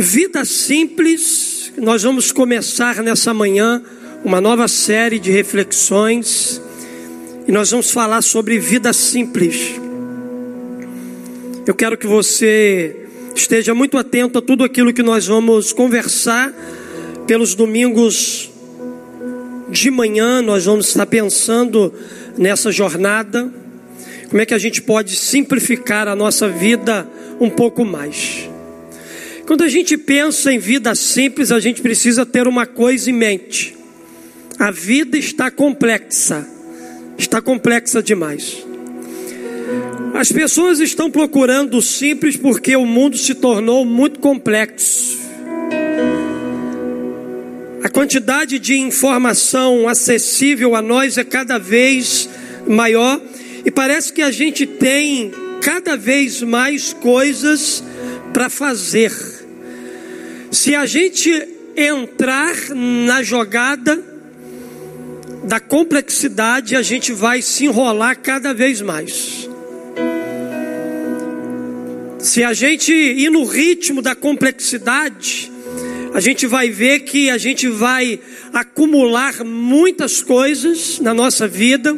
Vida simples, nós vamos começar nessa manhã uma nova série de reflexões e nós vamos falar sobre vida simples. Eu quero que você esteja muito atento a tudo aquilo que nós vamos conversar pelos domingos de manhã. Nós vamos estar pensando nessa jornada, como é que a gente pode simplificar a nossa vida um pouco mais. Quando a gente pensa em vida simples, a gente precisa ter uma coisa em mente: a vida está complexa, está complexa demais. As pessoas estão procurando o simples porque o mundo se tornou muito complexo. A quantidade de informação acessível a nós é cada vez maior e parece que a gente tem cada vez mais coisas para fazer. Se a gente entrar na jogada da complexidade, a gente vai se enrolar cada vez mais. Se a gente ir no ritmo da complexidade, a gente vai ver que a gente vai acumular muitas coisas na nossa vida,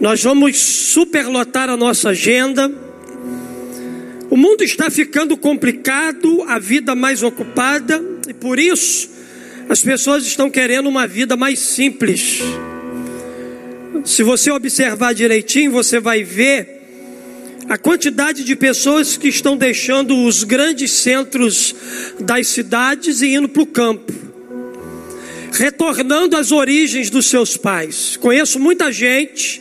nós vamos superlotar a nossa agenda o mundo está ficando complicado, a vida mais ocupada, e por isso as pessoas estão querendo uma vida mais simples. Se você observar direitinho, você vai ver a quantidade de pessoas que estão deixando os grandes centros das cidades e indo para o campo, retornando às origens dos seus pais. Conheço muita gente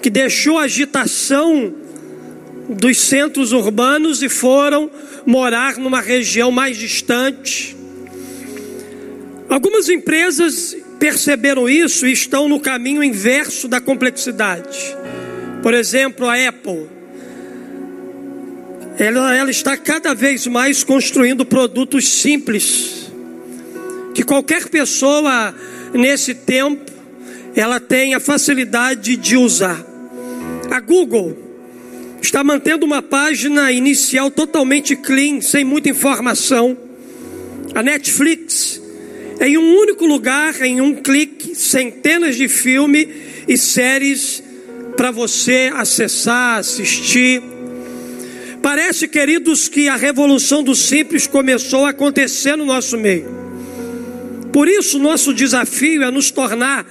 que deixou a agitação dos centros urbanos e foram morar numa região mais distante. Algumas empresas perceberam isso e estão no caminho inverso da complexidade. Por exemplo, a Apple. Ela, ela está cada vez mais construindo produtos simples, que qualquer pessoa nesse tempo ela tem a facilidade de usar. A Google está mantendo uma página inicial totalmente clean, sem muita informação. A Netflix, em um único lugar, em um clique, centenas de filmes e séries para você acessar, assistir. Parece, queridos, que a revolução do simples começou a acontecer no nosso meio. Por isso, nosso desafio é nos tornar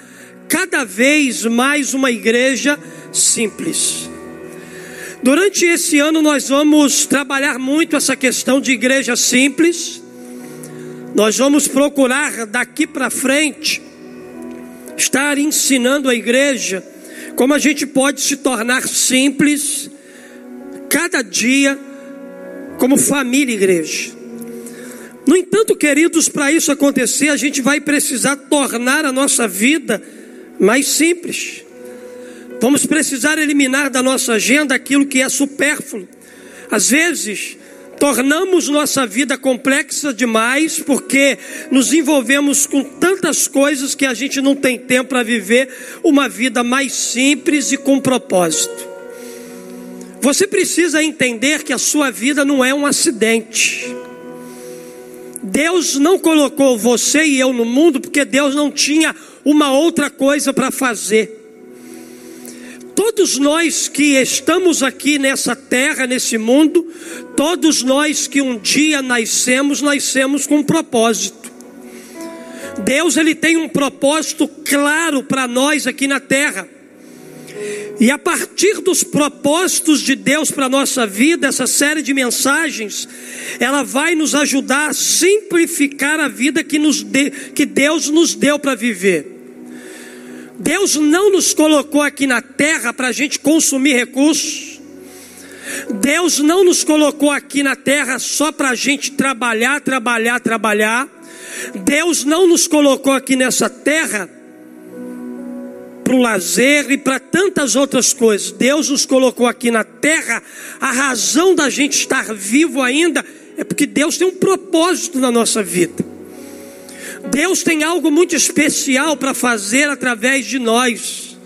cada vez mais uma igreja simples. Durante esse ano nós vamos trabalhar muito essa questão de igreja simples. Nós vamos procurar daqui para frente estar ensinando a igreja como a gente pode se tornar simples cada dia como família igreja. No entanto, queridos, para isso acontecer, a gente vai precisar tornar a nossa vida mais simples. Vamos precisar eliminar da nossa agenda aquilo que é supérfluo. Às vezes, tornamos nossa vida complexa demais porque nos envolvemos com tantas coisas que a gente não tem tempo para viver uma vida mais simples e com propósito. Você precisa entender que a sua vida não é um acidente. Deus não colocou você e eu no mundo porque Deus não tinha uma outra coisa para fazer. Todos nós que estamos aqui nessa terra, nesse mundo, todos nós que um dia nascemos, nascemos com um propósito. Deus ele tem um propósito claro para nós aqui na terra. E a partir dos propósitos de Deus para a nossa vida, essa série de mensagens, ela vai nos ajudar a simplificar a vida que, nos de, que Deus nos deu para viver. Deus não nos colocou aqui na terra para a gente consumir recursos. Deus não nos colocou aqui na terra só para a gente trabalhar, trabalhar, trabalhar. Deus não nos colocou aqui nessa terra para o lazer e para tantas outras coisas. Deus nos colocou aqui na terra. A razão da gente estar vivo ainda é porque Deus tem um propósito na nossa vida. Deus tem algo muito especial para fazer através de nós.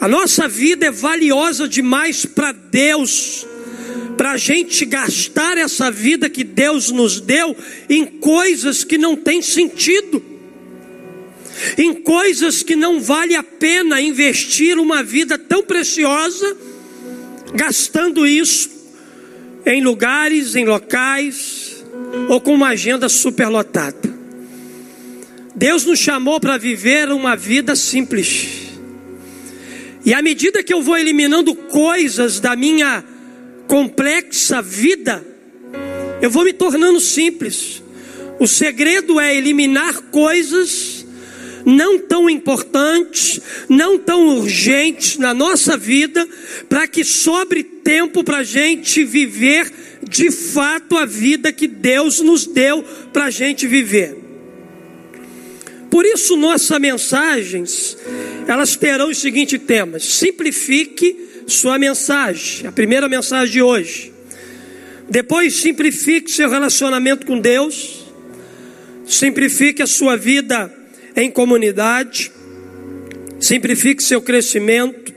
A nossa vida é valiosa demais para Deus, para a gente gastar essa vida que Deus nos deu em coisas que não têm sentido, em coisas que não vale a pena investir uma vida tão preciosa, gastando isso em lugares, em locais, ou com uma agenda superlotada. Deus nos chamou para viver uma vida simples. E à medida que eu vou eliminando coisas da minha complexa vida, eu vou me tornando simples. O segredo é eliminar coisas não tão importantes, não tão urgentes na nossa vida, para que sobre tempo para a gente viver de fato a vida que Deus nos deu para a gente viver. Por isso, nossas mensagens, elas terão os seguintes temas: simplifique sua mensagem, a primeira mensagem de hoje. Depois, simplifique seu relacionamento com Deus, simplifique a sua vida em comunidade, simplifique seu crescimento,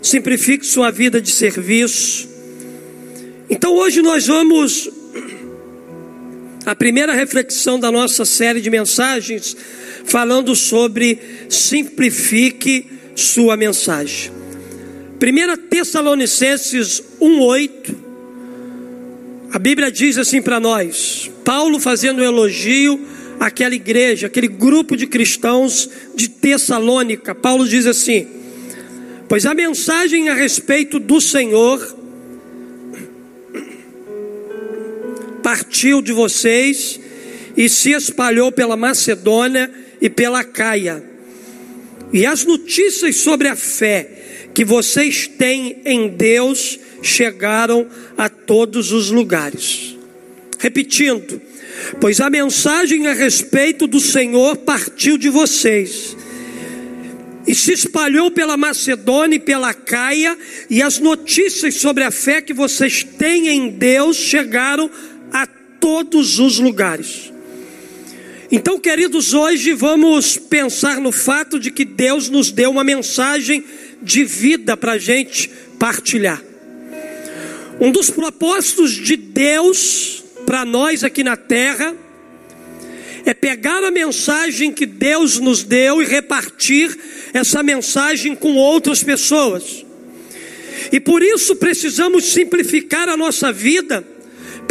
simplifique sua vida de serviço. Então, hoje nós vamos. A primeira reflexão da nossa série de mensagens, falando sobre simplifique sua mensagem. 1 Tessalonicenses 1,8, a Bíblia diz assim para nós: Paulo fazendo um elogio àquela igreja, aquele grupo de cristãos de Tessalônica. Paulo diz assim: Pois a mensagem a respeito do Senhor partiu de vocês e se espalhou pela Macedônia e pela Caia. E as notícias sobre a fé que vocês têm em Deus chegaram a todos os lugares. Repetindo, pois a mensagem a respeito do Senhor partiu de vocês e se espalhou pela Macedônia e pela Caia, e as notícias sobre a fé que vocês têm em Deus chegaram a todos os lugares. Então, queridos, hoje vamos pensar no fato de que Deus nos deu uma mensagem de vida para a gente partilhar. Um dos propósitos de Deus para nós aqui na terra é pegar a mensagem que Deus nos deu e repartir essa mensagem com outras pessoas. E por isso precisamos simplificar a nossa vida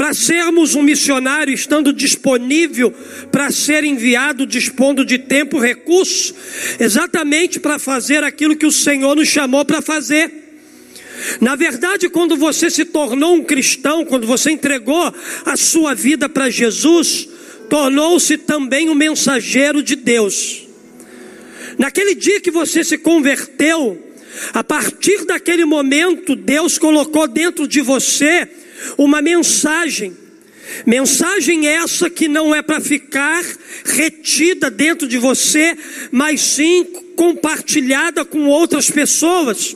para sermos um missionário, estando disponível para ser enviado, dispondo de tempo, recurso, exatamente para fazer aquilo que o Senhor nos chamou para fazer. Na verdade, quando você se tornou um cristão, quando você entregou a sua vida para Jesus, tornou-se também um mensageiro de Deus. Naquele dia que você se converteu, a partir daquele momento, Deus colocou dentro de você uma mensagem. Mensagem essa que não é para ficar retida dentro de você, mas sim compartilhada com outras pessoas.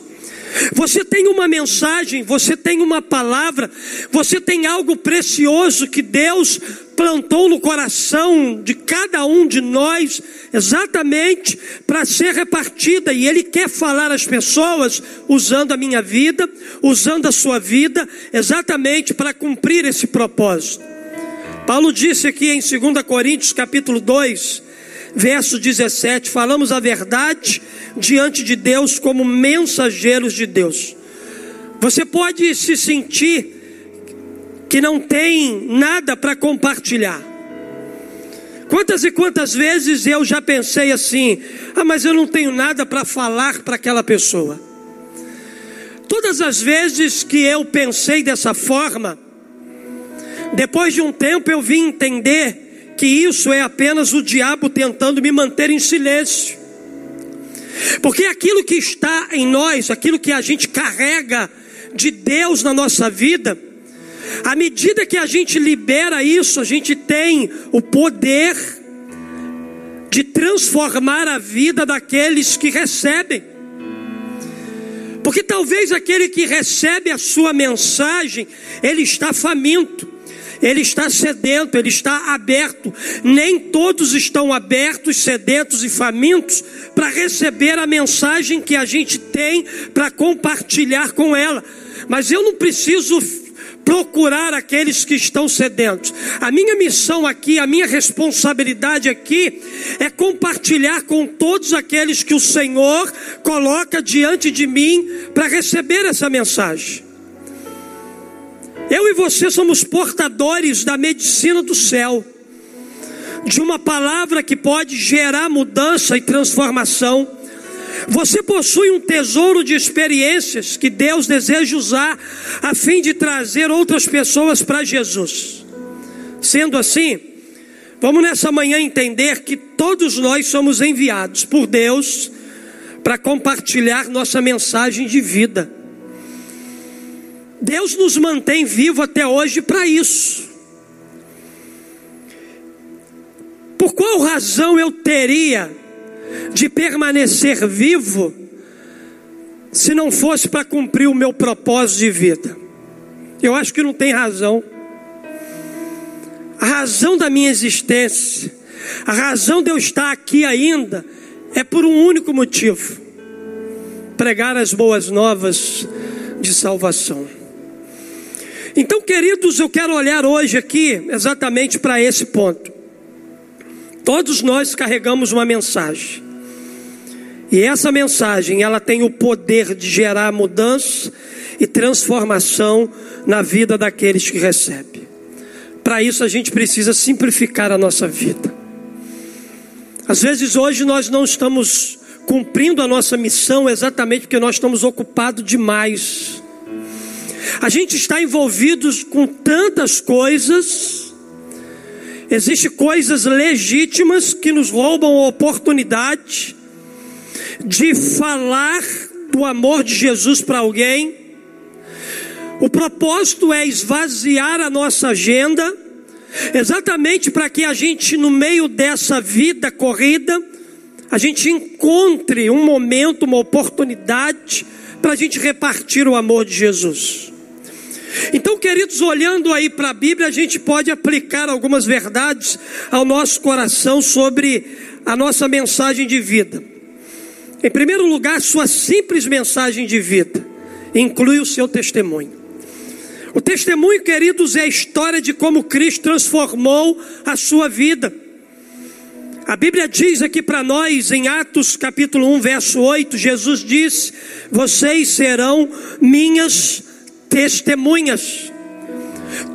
Você tem uma mensagem, você tem uma palavra, você tem algo precioso que Deus plantou no coração de cada um de nós, exatamente para ser repartida, e Ele quer falar às pessoas usando a minha vida, usando a sua vida, exatamente para cumprir esse propósito. Paulo disse aqui em 2 Coríntios capítulo 2, verso 17: falamos a verdade diante de Deus como mensageiros de Deus. Você pode se sentir que não tem nada para compartilhar. Quantas e quantas vezes eu já pensei assim: ah, mas eu não tenho nada para falar para aquela pessoa. Todas as vezes que eu pensei dessa forma, depois de um tempo eu vim entender que isso é apenas o diabo tentando me manter em silêncio. Porque aquilo que está em nós, aquilo que a gente carrega de Deus na nossa vida, à medida que a gente libera isso, a gente tem o poder de transformar a vida daqueles que recebem. Porque talvez aquele que recebe a sua mensagem, ele está faminto ele está sedento, ele está aberto. Nem todos estão abertos, sedentos e famintos para receber a mensagem que a gente tem para compartilhar com ela. Mas eu não preciso procurar aqueles que estão sedentos. A minha missão aqui, a minha responsabilidade aqui é compartilhar com todos aqueles que o Senhor coloca diante de mim para receber essa mensagem. Eu e você somos portadores da medicina do céu, de uma palavra que pode gerar mudança e transformação você possui um tesouro de experiências que Deus deseja usar a fim de trazer outras pessoas para Jesus. Sendo assim, vamos nessa manhã entender que todos nós somos enviados por Deus para compartilhar nossa mensagem de vida. Deus nos mantém vivo até hoje para isso. Por qual razão eu teria de permanecer vivo se não fosse para cumprir o meu propósito de vida? Eu acho que não tem razão. A razão da minha existência, a razão de eu estar aqui ainda, é por um único motivo: pregar as boas novas de salvação. Então, queridos, eu quero olhar hoje aqui exatamente para esse ponto. Todos nós carregamos uma mensagem. E essa mensagem, ela tem o poder de gerar mudança e transformação na vida daqueles que recebem. Para isso a gente precisa simplificar a nossa vida. Às vezes hoje nós não estamos cumprindo a nossa missão exatamente porque nós estamos ocupados demais. A gente está envolvido com tantas coisas Existem coisas legítimas que nos roubam a oportunidade de falar do amor de Jesus para alguém. O propósito é esvaziar a nossa agenda, exatamente para que a gente, no meio dessa vida corrida, a gente encontre um momento, uma oportunidade para a gente repartir o amor de Jesus. Então, queridos, olhando aí para a Bíblia, a gente pode aplicar algumas verdades ao nosso coração sobre a nossa mensagem de vida. Em primeiro lugar, sua simples mensagem de vida inclui o seu testemunho. O testemunho, queridos, é a história de como Cristo transformou a sua vida. A Bíblia diz aqui para nós, em Atos capítulo 1, verso 8, Jesus diz: Vocês serão minhas testemunhas.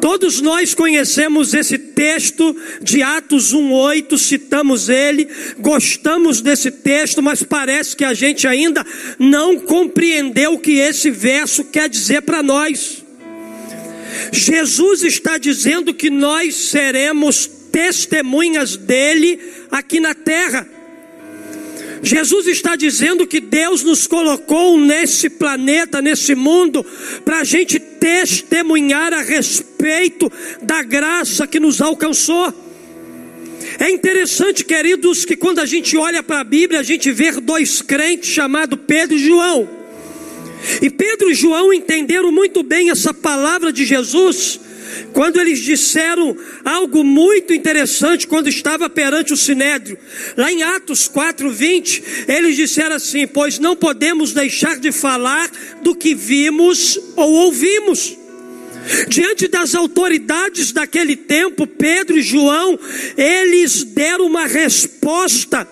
Todos nós conhecemos esse texto de Atos 1:8, citamos ele, gostamos desse texto, mas parece que a gente ainda não compreendeu o que esse verso quer dizer para nós. Jesus está dizendo que nós seremos testemunhas dele aqui na terra. Jesus está dizendo que Deus nos colocou nesse planeta, nesse mundo, para a gente testemunhar a respeito da graça que nos alcançou. É interessante, queridos, que quando a gente olha para a Bíblia, a gente vê dois crentes chamados Pedro e João. E Pedro e João entenderam muito bem essa palavra de Jesus quando eles disseram algo muito interessante quando estava perante o sinédrio. Lá em Atos 4:20, eles disseram assim: "Pois não podemos deixar de falar do que vimos ou ouvimos". Diante das autoridades daquele tempo, Pedro e João, eles deram uma resposta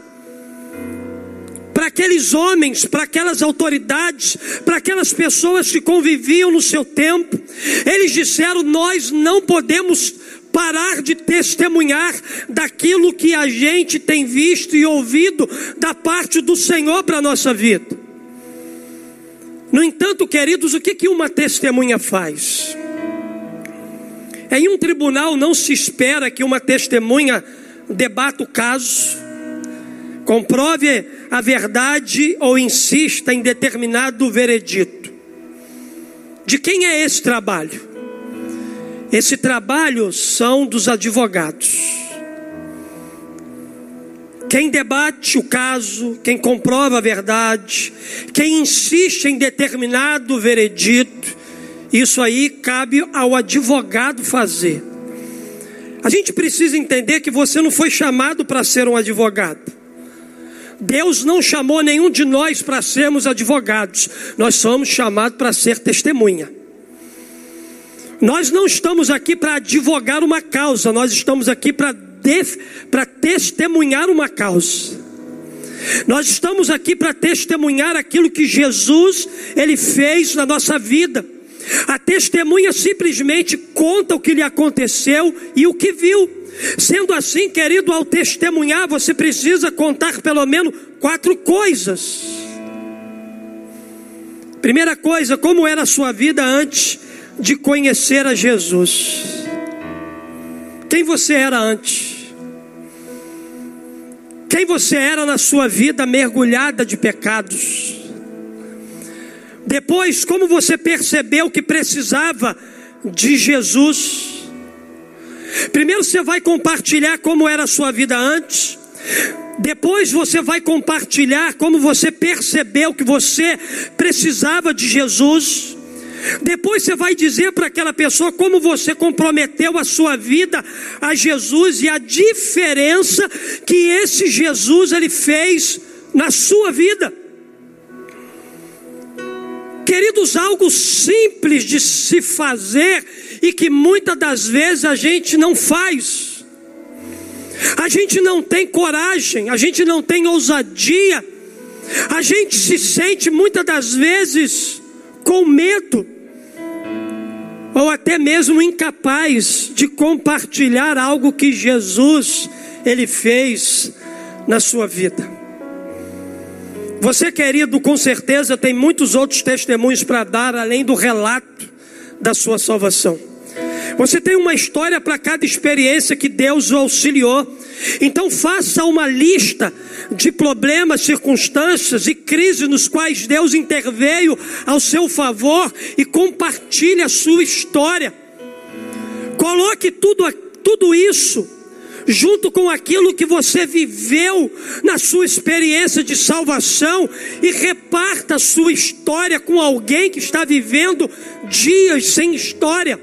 para aqueles homens, para aquelas autoridades, para aquelas pessoas que conviviam no seu tempo. Eles disseram: Nós não podemos parar de testemunhar daquilo que a gente tem visto e ouvido da parte do Senhor para a nossa vida. No entanto, queridos, o que, que uma testemunha faz? Em um tribunal não se espera que uma testemunha debata o caso, comprove a verdade ou insista em determinado veredito. De quem é esse trabalho? Esse trabalho são dos advogados. Quem debate o caso, quem comprova a verdade, quem insiste em determinado veredito, isso aí cabe ao advogado fazer. A gente precisa entender que você não foi chamado para ser um advogado. Deus não chamou nenhum de nós para sermos advogados, nós somos chamados para ser testemunha. Nós não estamos aqui para advogar uma causa, nós estamos aqui para testemunhar uma causa. Nós estamos aqui para testemunhar aquilo que Jesus ele fez na nossa vida. A testemunha simplesmente conta o que lhe aconteceu e o que viu. Sendo assim, querido, ao testemunhar, você precisa contar pelo menos quatro coisas. Primeira coisa, como era a sua vida antes de conhecer a Jesus? Quem você era antes? Quem você era na sua vida mergulhada de pecados? Depois, como você percebeu que precisava de Jesus? Primeiro você vai compartilhar como era a sua vida antes. Depois você vai compartilhar como você percebeu que você precisava de Jesus. Depois você vai dizer para aquela pessoa como você comprometeu a sua vida a Jesus e a diferença que esse Jesus ele fez na sua vida. Queridos, algo simples de se fazer e que muitas das vezes a gente não faz. A gente não tem coragem, a gente não tem ousadia, a gente se sente muitas das vezes com medo, ou até mesmo incapaz de compartilhar algo que Jesus ele fez na sua vida. Você, querido, com certeza tem muitos outros testemunhos para dar além do relato da sua salvação. Você tem uma história para cada experiência que Deus o auxiliou. Então faça uma lista de problemas, circunstâncias e crises nos quais Deus interveio ao seu favor e compartilhe a sua história. Coloque tudo, tudo isso junto com aquilo que você viveu na sua experiência de salvação e reparta a sua história com alguém que está vivendo dias sem história.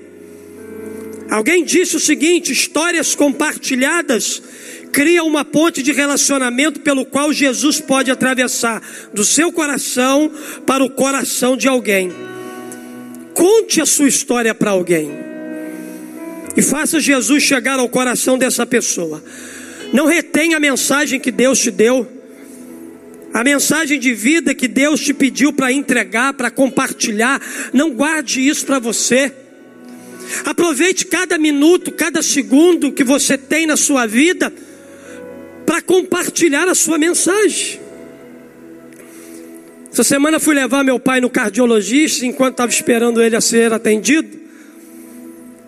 Alguém disse o seguinte: histórias compartilhadas criam uma ponte de relacionamento pelo qual Jesus pode atravessar do seu coração para o coração de alguém. Conte a sua história para alguém e faça Jesus chegar ao coração dessa pessoa. Não retenha a mensagem que Deus te deu, a mensagem de vida que Deus te pediu para entregar, para compartilhar. Não guarde isso para você. Aproveite cada minuto, cada segundo que você tem na sua vida para compartilhar a sua mensagem. Essa semana fui levar meu pai no cardiologista enquanto estava esperando ele a ser atendido.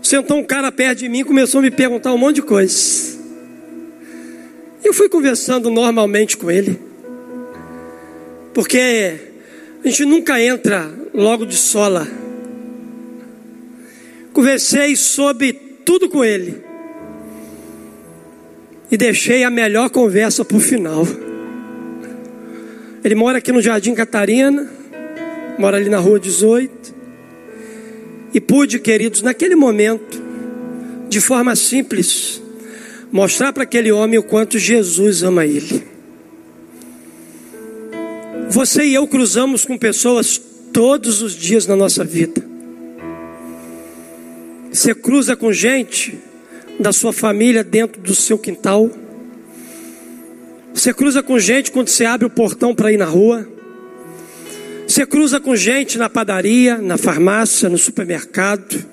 Sentou um cara perto de mim e começou a me perguntar um monte de coisas. Eu fui conversando normalmente com ele. Porque a gente nunca entra logo de sola. Conversei sobre tudo com ele. E deixei a melhor conversa para o final. Ele mora aqui no Jardim Catarina, mora ali na rua 18. E pude, queridos, naquele momento, de forma simples, mostrar para aquele homem o quanto Jesus ama ele. Você e eu cruzamos com pessoas todos os dias na nossa vida. Você cruza com gente da sua família dentro do seu quintal. Você cruza com gente quando você abre o portão para ir na rua. Você cruza com gente na padaria, na farmácia, no supermercado.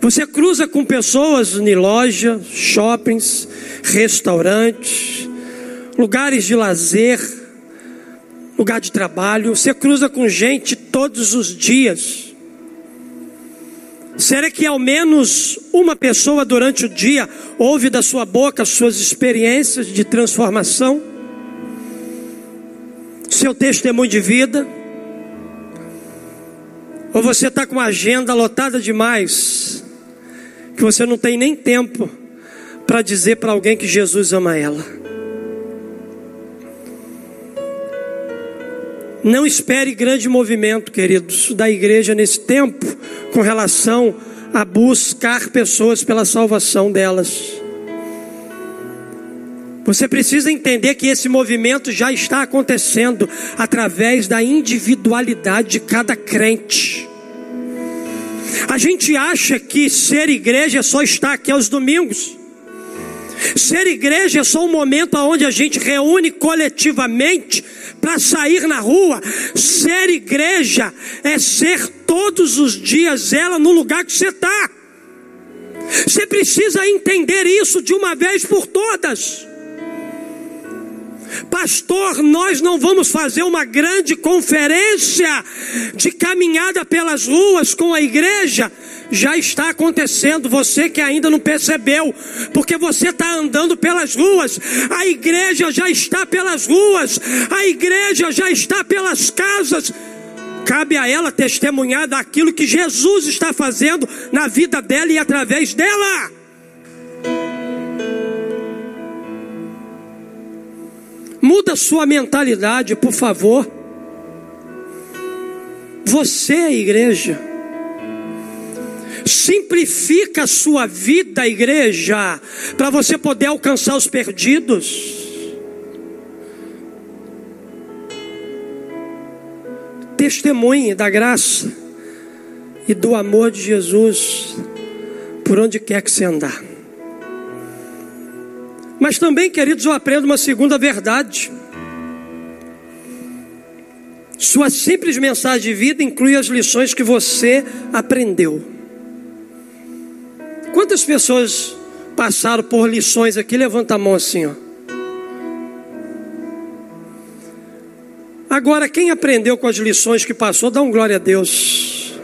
Você cruza com pessoas em loja, shoppings, restaurantes, lugares de lazer, lugar de trabalho. Você cruza com gente todos os dias. Será que ao menos uma pessoa durante o dia ouve da sua boca suas experiências de transformação? Seu testemunho de vida? Ou você está com uma agenda lotada demais, que você não tem nem tempo para dizer para alguém que Jesus ama ela. Não espere grande movimento, queridos, da igreja nesse tempo com relação a buscar pessoas pela salvação delas. Você precisa entender que esse movimento já está acontecendo através da individualidade de cada crente. A gente acha que ser igreja é só estar aqui aos domingos. Ser igreja é só um momento onde a gente reúne coletivamente para sair na rua. Ser igreja é ser todos os dias ela no lugar que você está. Você precisa entender isso de uma vez por todas. Pastor, nós não vamos fazer uma grande conferência de caminhada pelas ruas com a igreja. Já está acontecendo, você que ainda não percebeu, porque você está andando pelas ruas, a igreja já está pelas ruas, a igreja já está pelas casas. Cabe a ela testemunhar daquilo que Jesus está fazendo na vida dela e através dela. Muda sua mentalidade, por favor. Você é igreja. Simplifica a sua vida, igreja, para você poder alcançar os perdidos. Testemunhe da graça e do amor de Jesus por onde quer que você andar. Mas também, queridos, eu aprendo uma segunda verdade. Sua simples mensagem de vida inclui as lições que você aprendeu. Quantas pessoas passaram por lições aqui? Levanta a mão assim, ó. Agora, quem aprendeu com as lições que passou, dá um glória a Deus.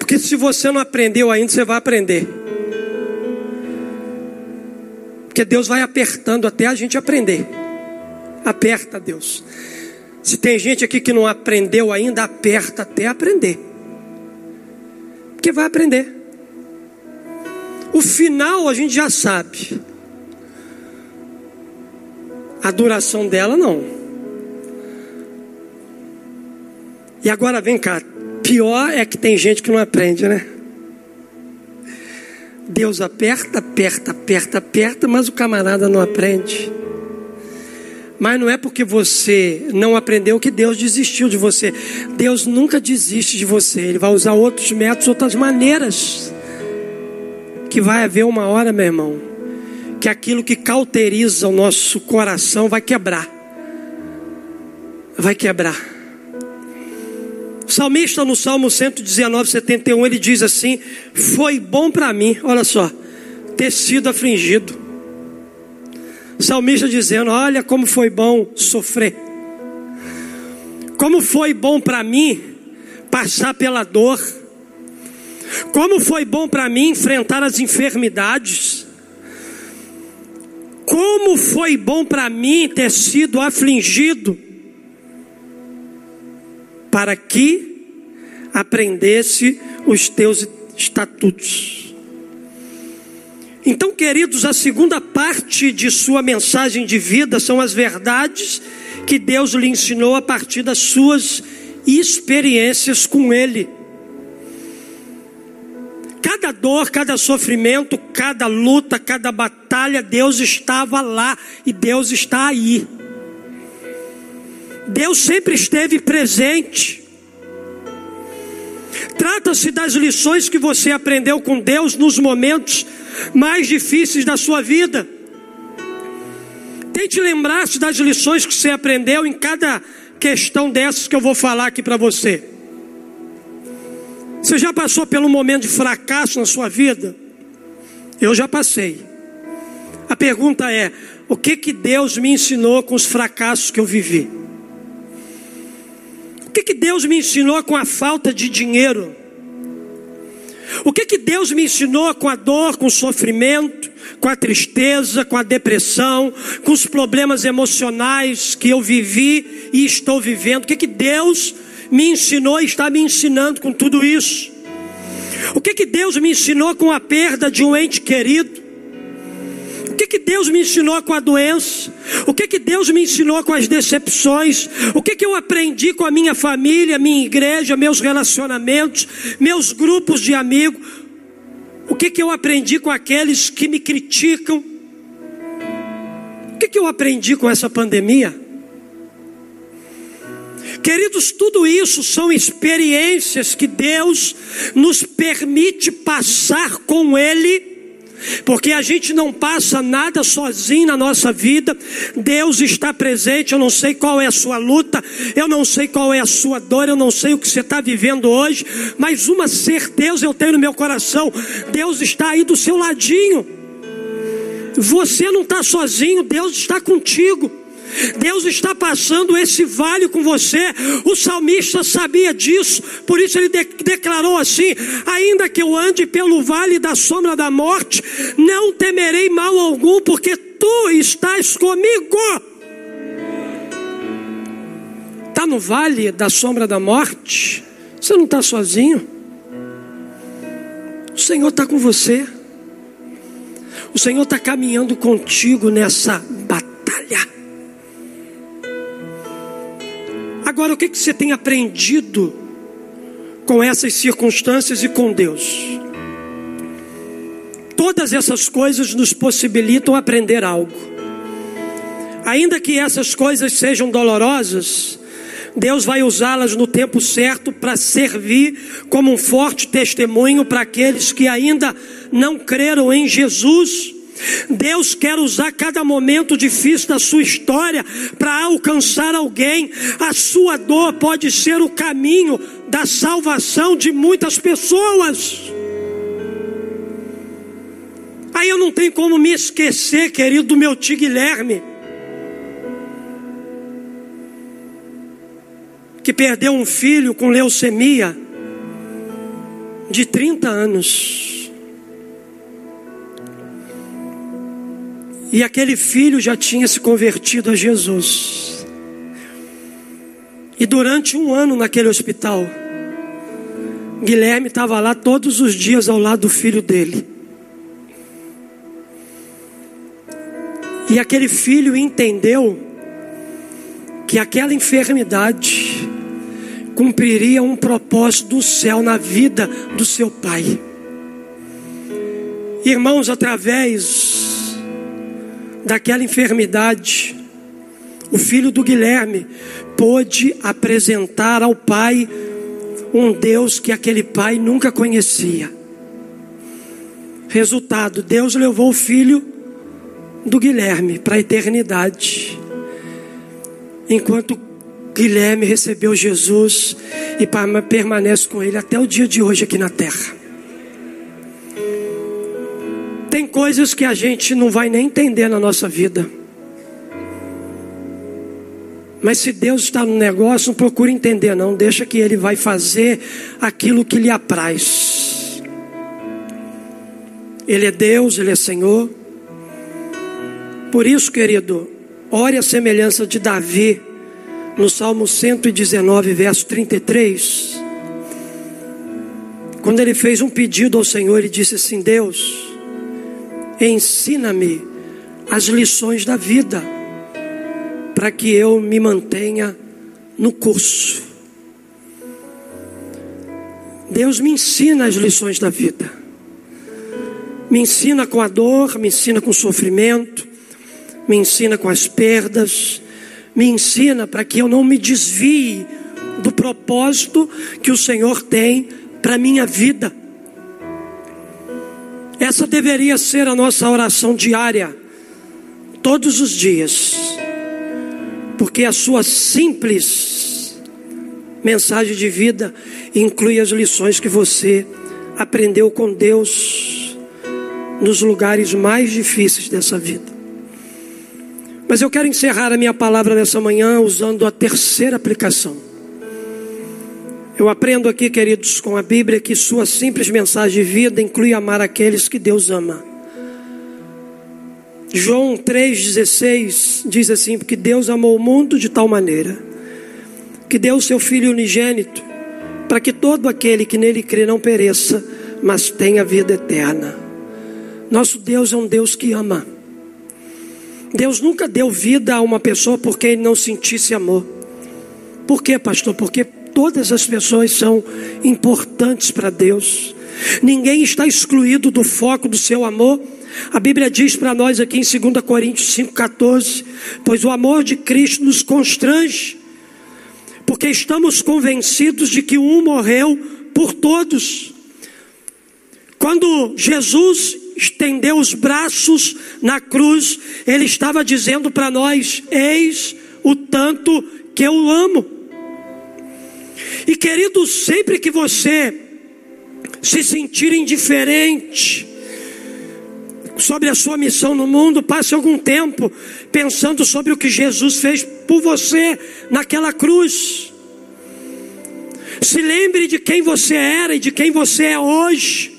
Porque se você não aprendeu ainda, você vai aprender. Porque Deus vai apertando até a gente aprender. Aperta Deus. Se tem gente aqui que não aprendeu ainda, aperta até aprender. Porque vai aprender. O final a gente já sabe. A duração dela não. E agora vem cá. Pior é que tem gente que não aprende, né? Deus aperta, aperta, aperta, aperta, mas o camarada não aprende. Mas não é porque você não aprendeu que Deus desistiu de você. Deus nunca desiste de você. Ele vai usar outros métodos, outras maneiras. Que vai haver uma hora, meu irmão, que aquilo que cauteriza o nosso coração vai quebrar. Vai quebrar. Salmista no Salmo 119, 71, ele diz assim: Foi bom para mim, olha só, ter sido afligido. Salmista dizendo: Olha como foi bom sofrer. Como foi bom para mim passar pela dor. Como foi bom para mim enfrentar as enfermidades. Como foi bom para mim ter sido afligido para que aprendesse os teus estatutos. Então, queridos, a segunda parte de sua mensagem de vida são as verdades que Deus lhe ensinou a partir das suas experiências com Ele. Cada dor, cada sofrimento, cada luta, cada batalha, Deus estava lá e Deus está aí. Deus sempre esteve presente. Trata-se das lições que você aprendeu com Deus nos momentos mais difíceis da sua vida. Tente lembrar-se das lições que você aprendeu em cada questão dessas que eu vou falar aqui para você. Você já passou pelo momento de fracasso na sua vida? Eu já passei. A pergunta é: o que que Deus me ensinou com os fracassos que eu vivi? Que, que Deus me ensinou com a falta de dinheiro? O que, que Deus me ensinou com a dor, com o sofrimento, com a tristeza, com a depressão, com os problemas emocionais que eu vivi e estou vivendo? O que, que Deus me ensinou e está me ensinando com tudo isso? O que, que Deus me ensinou com a perda de um ente querido? O que, que Deus me ensinou com a doença? O que, que Deus me ensinou com as decepções? O que, que eu aprendi com a minha família, minha igreja, meus relacionamentos, meus grupos de amigos? O que, que eu aprendi com aqueles que me criticam? O que, que eu aprendi com essa pandemia? Queridos, tudo isso são experiências que Deus nos permite passar com Ele porque a gente não passa nada sozinho na nossa vida, Deus está presente. Eu não sei qual é a sua luta, eu não sei qual é a sua dor, eu não sei o que você está vivendo hoje, mas uma certeza eu tenho no meu coração: Deus está aí do seu ladinho. Você não está sozinho, Deus está contigo. Deus está passando esse vale com você. O salmista sabia disso, por isso ele de declarou assim: Ainda que eu ande pelo vale da sombra da morte, não temerei mal algum, porque tu estás comigo. Está no vale da sombra da morte, você não está sozinho. O Senhor está com você. O Senhor está caminhando contigo nessa batalha. Agora, o que, que você tem aprendido com essas circunstâncias e com Deus? Todas essas coisas nos possibilitam aprender algo. Ainda que essas coisas sejam dolorosas, Deus vai usá-las no tempo certo para servir como um forte testemunho para aqueles que ainda não creram em Jesus Deus quer usar cada momento difícil da sua história para alcançar alguém. A sua dor pode ser o caminho da salvação de muitas pessoas. Aí eu não tenho como me esquecer, querido, do meu tio Guilherme, que perdeu um filho com leucemia de 30 anos. E aquele filho já tinha se convertido a Jesus. E durante um ano naquele hospital, Guilherme estava lá todos os dias ao lado do filho dele. E aquele filho entendeu que aquela enfermidade cumpriria um propósito do céu na vida do seu pai. Irmãos, através daquela enfermidade, o filho do Guilherme pôde apresentar ao pai um Deus que aquele pai nunca conhecia. Resultado: Deus levou o filho do Guilherme para a eternidade, enquanto Guilherme recebeu Jesus e permanece com ele até o dia de hoje aqui na terra. Coisas que a gente não vai nem entender na nossa vida. Mas se Deus está no negócio, não procure entender, não. Deixa que Ele vai fazer aquilo que lhe apraz. Ele é Deus, Ele é Senhor. Por isso, querido, ore a semelhança de Davi, no Salmo 119, verso 33. Quando ele fez um pedido ao Senhor, ele disse assim: Deus, ensina-me as lições da vida, para que eu me mantenha no curso. Deus me ensina as lições da vida, me ensina com a dor, me ensina com o sofrimento, me ensina com as perdas, me ensina para que eu não me desvie do propósito que o Senhor tem para minha vida. Essa deveria ser a nossa oração diária, todos os dias, porque a sua simples mensagem de vida inclui as lições que você aprendeu com Deus nos lugares mais difíceis dessa vida. Mas eu quero encerrar a minha palavra nessa manhã usando a terceira aplicação. Eu aprendo aqui, queridos, com a Bíblia, que sua simples mensagem de vida inclui amar aqueles que Deus ama. João 3,16 diz assim: Porque Deus amou o mundo de tal maneira, que deu o seu Filho unigênito, para que todo aquele que nele crê não pereça, mas tenha vida eterna. Nosso Deus é um Deus que ama. Deus nunca deu vida a uma pessoa porque ele não sentisse amor. Por quê, pastor? Porque Todas as pessoas são importantes para Deus. Ninguém está excluído do foco do seu amor. A Bíblia diz para nós aqui em 2 Coríntios 5,14: Pois o amor de Cristo nos constrange, porque estamos convencidos de que um morreu por todos. Quando Jesus estendeu os braços na cruz, ele estava dizendo para nós: Eis o tanto que eu amo. E querido, sempre que você se sentir indiferente sobre a sua missão no mundo, passe algum tempo pensando sobre o que Jesus fez por você naquela cruz. Se lembre de quem você era e de quem você é hoje.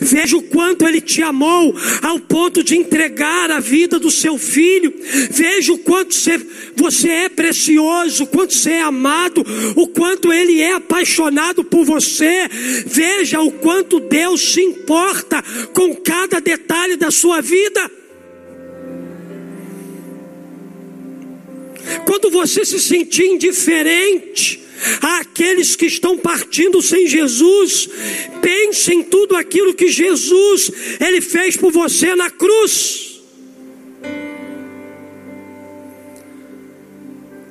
Veja o quanto Ele te amou ao ponto de entregar a vida do seu filho. Veja o quanto você é precioso, o quanto você é amado, o quanto Ele é apaixonado por você. Veja o quanto Deus se importa com cada detalhe da sua vida. Quando você se sentir indiferente, Aqueles que estão partindo sem Jesus, pense em tudo aquilo que Jesus ele fez por você na cruz.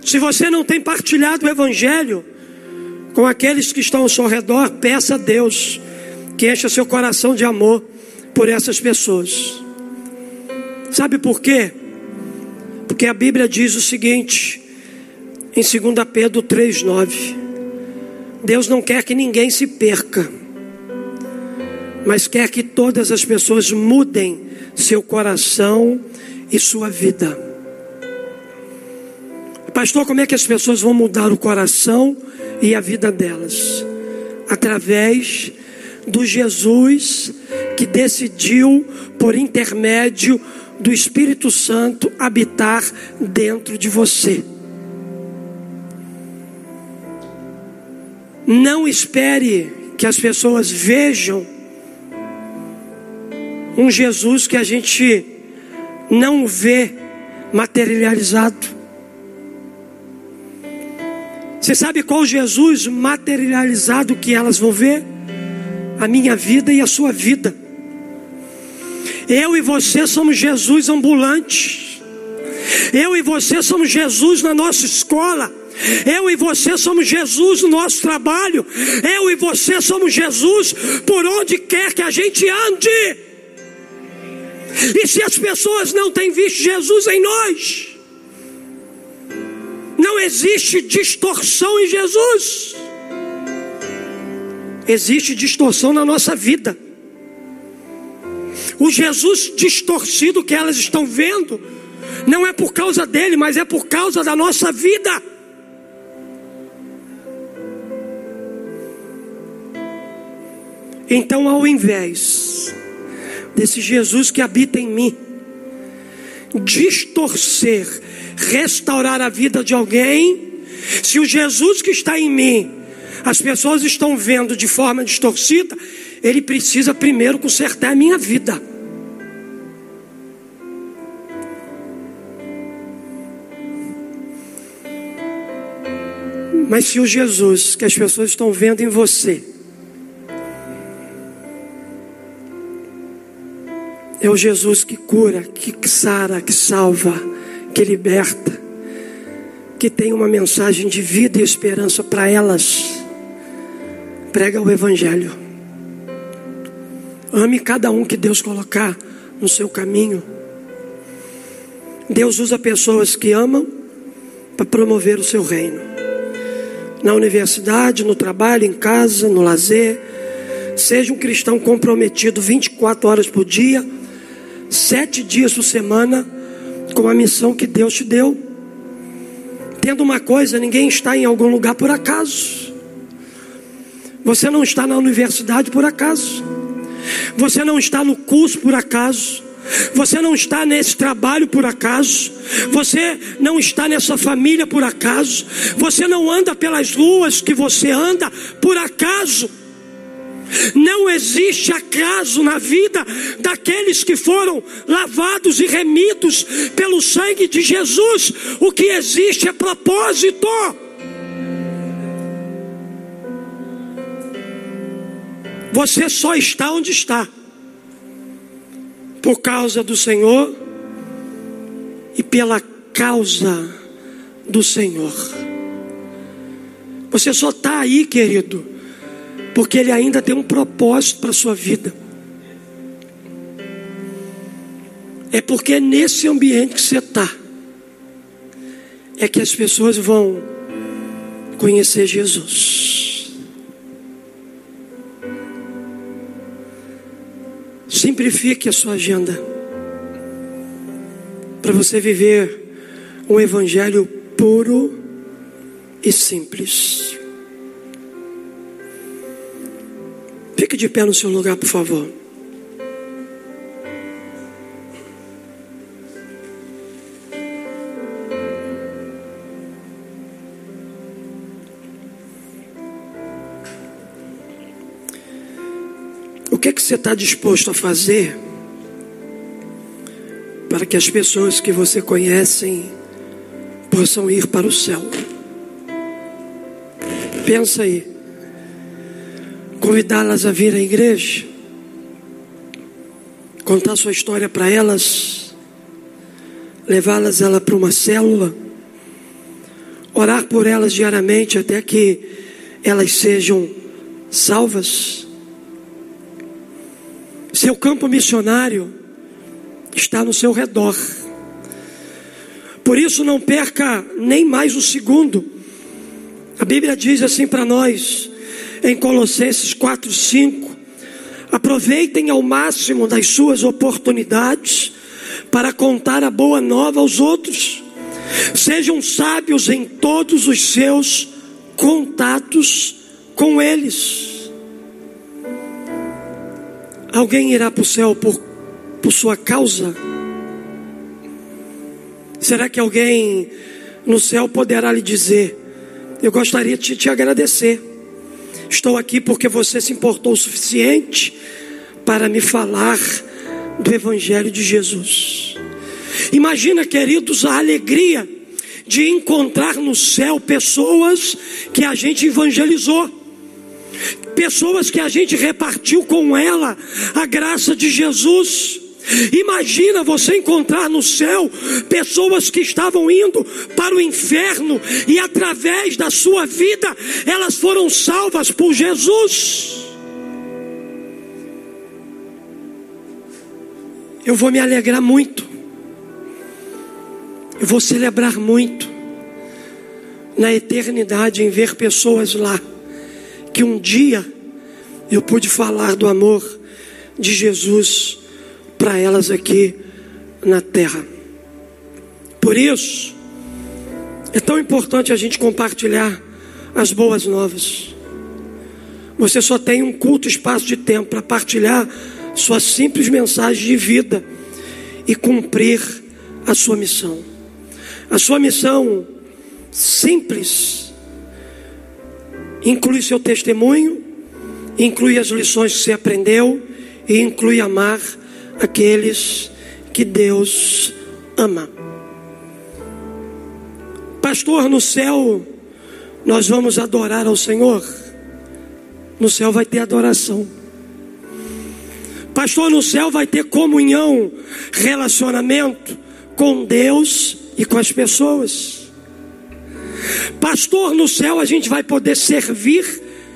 Se você não tem partilhado o evangelho com aqueles que estão ao seu redor, peça a Deus que encha seu coração de amor por essas pessoas. Sabe por quê? Porque a Bíblia diz o seguinte: em 2 Pedro 3,9. Deus não quer que ninguém se perca, mas quer que todas as pessoas mudem seu coração e sua vida. Pastor, como é que as pessoas vão mudar o coração e a vida delas? Através do Jesus que decidiu, por intermédio do Espírito Santo, habitar dentro de você. Não espere que as pessoas vejam um Jesus que a gente não vê materializado. Você sabe qual Jesus materializado que elas vão ver? A minha vida e a sua vida. Eu e você somos Jesus ambulante. Eu e você somos Jesus na nossa escola. Eu e você somos Jesus no nosso trabalho. Eu e você somos Jesus por onde quer que a gente ande. E se as pessoas não têm visto Jesus em nós, não existe distorção em Jesus. Existe distorção na nossa vida. O Jesus distorcido que elas estão vendo, não é por causa dele, mas é por causa da nossa vida. Então, ao invés desse Jesus que habita em mim, distorcer, restaurar a vida de alguém, se o Jesus que está em mim, as pessoas estão vendo de forma distorcida, ele precisa primeiro consertar a minha vida. Mas se o Jesus que as pessoas estão vendo em você, É o Jesus que cura, que sara, que salva, que liberta, que tem uma mensagem de vida e esperança para elas. Prega o Evangelho. Ame cada um que Deus colocar no seu caminho. Deus usa pessoas que amam para promover o seu reino. Na universidade, no trabalho, em casa, no lazer. Seja um cristão comprometido 24 horas por dia sete dias por semana com a missão que Deus te deu. Tendo uma coisa, ninguém está em algum lugar por acaso. Você não está na universidade por acaso. Você não está no curso por acaso. Você não está nesse trabalho por acaso. Você não está nessa família por acaso. Você não anda pelas ruas que você anda por acaso. Não existe acaso na vida daqueles que foram lavados e remidos pelo sangue de Jesus. O que existe é propósito. Você só está onde está por causa do Senhor e pela causa do Senhor. Você só está aí, querido, porque Ele ainda tem um propósito para a sua vida. É porque é nesse ambiente que você está é que as pessoas vão conhecer Jesus. Simplifique a sua agenda para você viver um evangelho puro e simples. De pé no seu lugar, por favor. O que, é que você está disposto a fazer para que as pessoas que você conhece possam ir para o céu? Pensa aí. Convidá-las a vir à igreja, contar sua história para elas, levá-las ela para uma célula, orar por elas diariamente até que elas sejam salvas. Seu campo missionário está no seu redor. Por isso, não perca nem mais um segundo. A Bíblia diz assim para nós, em Colossenses 4, 5: aproveitem ao máximo das suas oportunidades para contar a boa nova aos outros. Sejam sábios em todos os seus contatos com eles. Alguém irá para o céu por, por sua causa? Será que alguém no céu poderá lhe dizer: Eu gostaria de te agradecer. Estou aqui porque você se importou o suficiente para me falar do Evangelho de Jesus. Imagina, queridos, a alegria de encontrar no céu pessoas que a gente evangelizou pessoas que a gente repartiu com ela a graça de Jesus. Imagina você encontrar no céu pessoas que estavam indo para o inferno e através da sua vida elas foram salvas por Jesus. Eu vou me alegrar muito. Eu vou celebrar muito na eternidade em ver pessoas lá que um dia eu pude falar do amor de Jesus para elas aqui na terra. Por isso, é tão importante a gente compartilhar as boas novas. Você só tem um curto espaço de tempo para partilhar sua simples mensagem de vida e cumprir a sua missão. A sua missão simples inclui seu testemunho, inclui as lições que você aprendeu e inclui amar aqueles que Deus ama. Pastor, no céu nós vamos adorar ao Senhor. No céu vai ter adoração. Pastor, no céu vai ter comunhão, relacionamento com Deus e com as pessoas. Pastor, no céu a gente vai poder servir,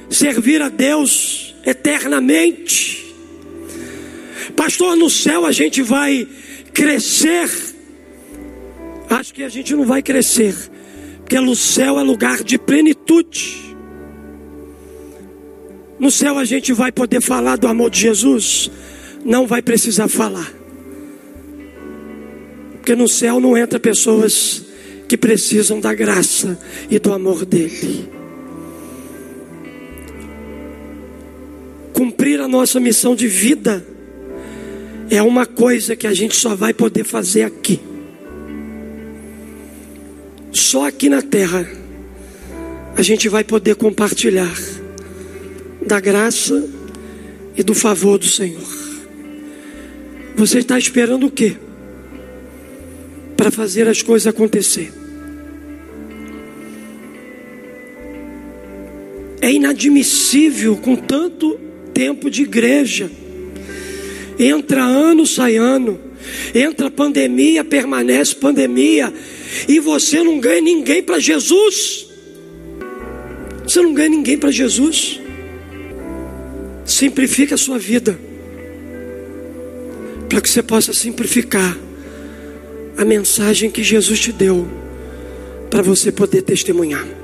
servir a Deus eternamente. Pastor, no céu a gente vai crescer. Acho que a gente não vai crescer, porque no céu é lugar de plenitude. No céu a gente vai poder falar do amor de Jesus, não vai precisar falar. Porque no céu não entra pessoas que precisam da graça e do amor dele. Cumprir a nossa missão de vida é uma coisa que a gente só vai poder fazer aqui. Só aqui na terra a gente vai poder compartilhar da graça e do favor do Senhor. Você está esperando o quê? Para fazer as coisas acontecer. É inadmissível com tanto tempo de igreja. Entra ano, sai ano. Entra pandemia, permanece pandemia. E você não ganha ninguém para Jesus. Você não ganha ninguém para Jesus. Simplifique a sua vida. Para que você possa simplificar a mensagem que Jesus te deu. Para você poder testemunhar.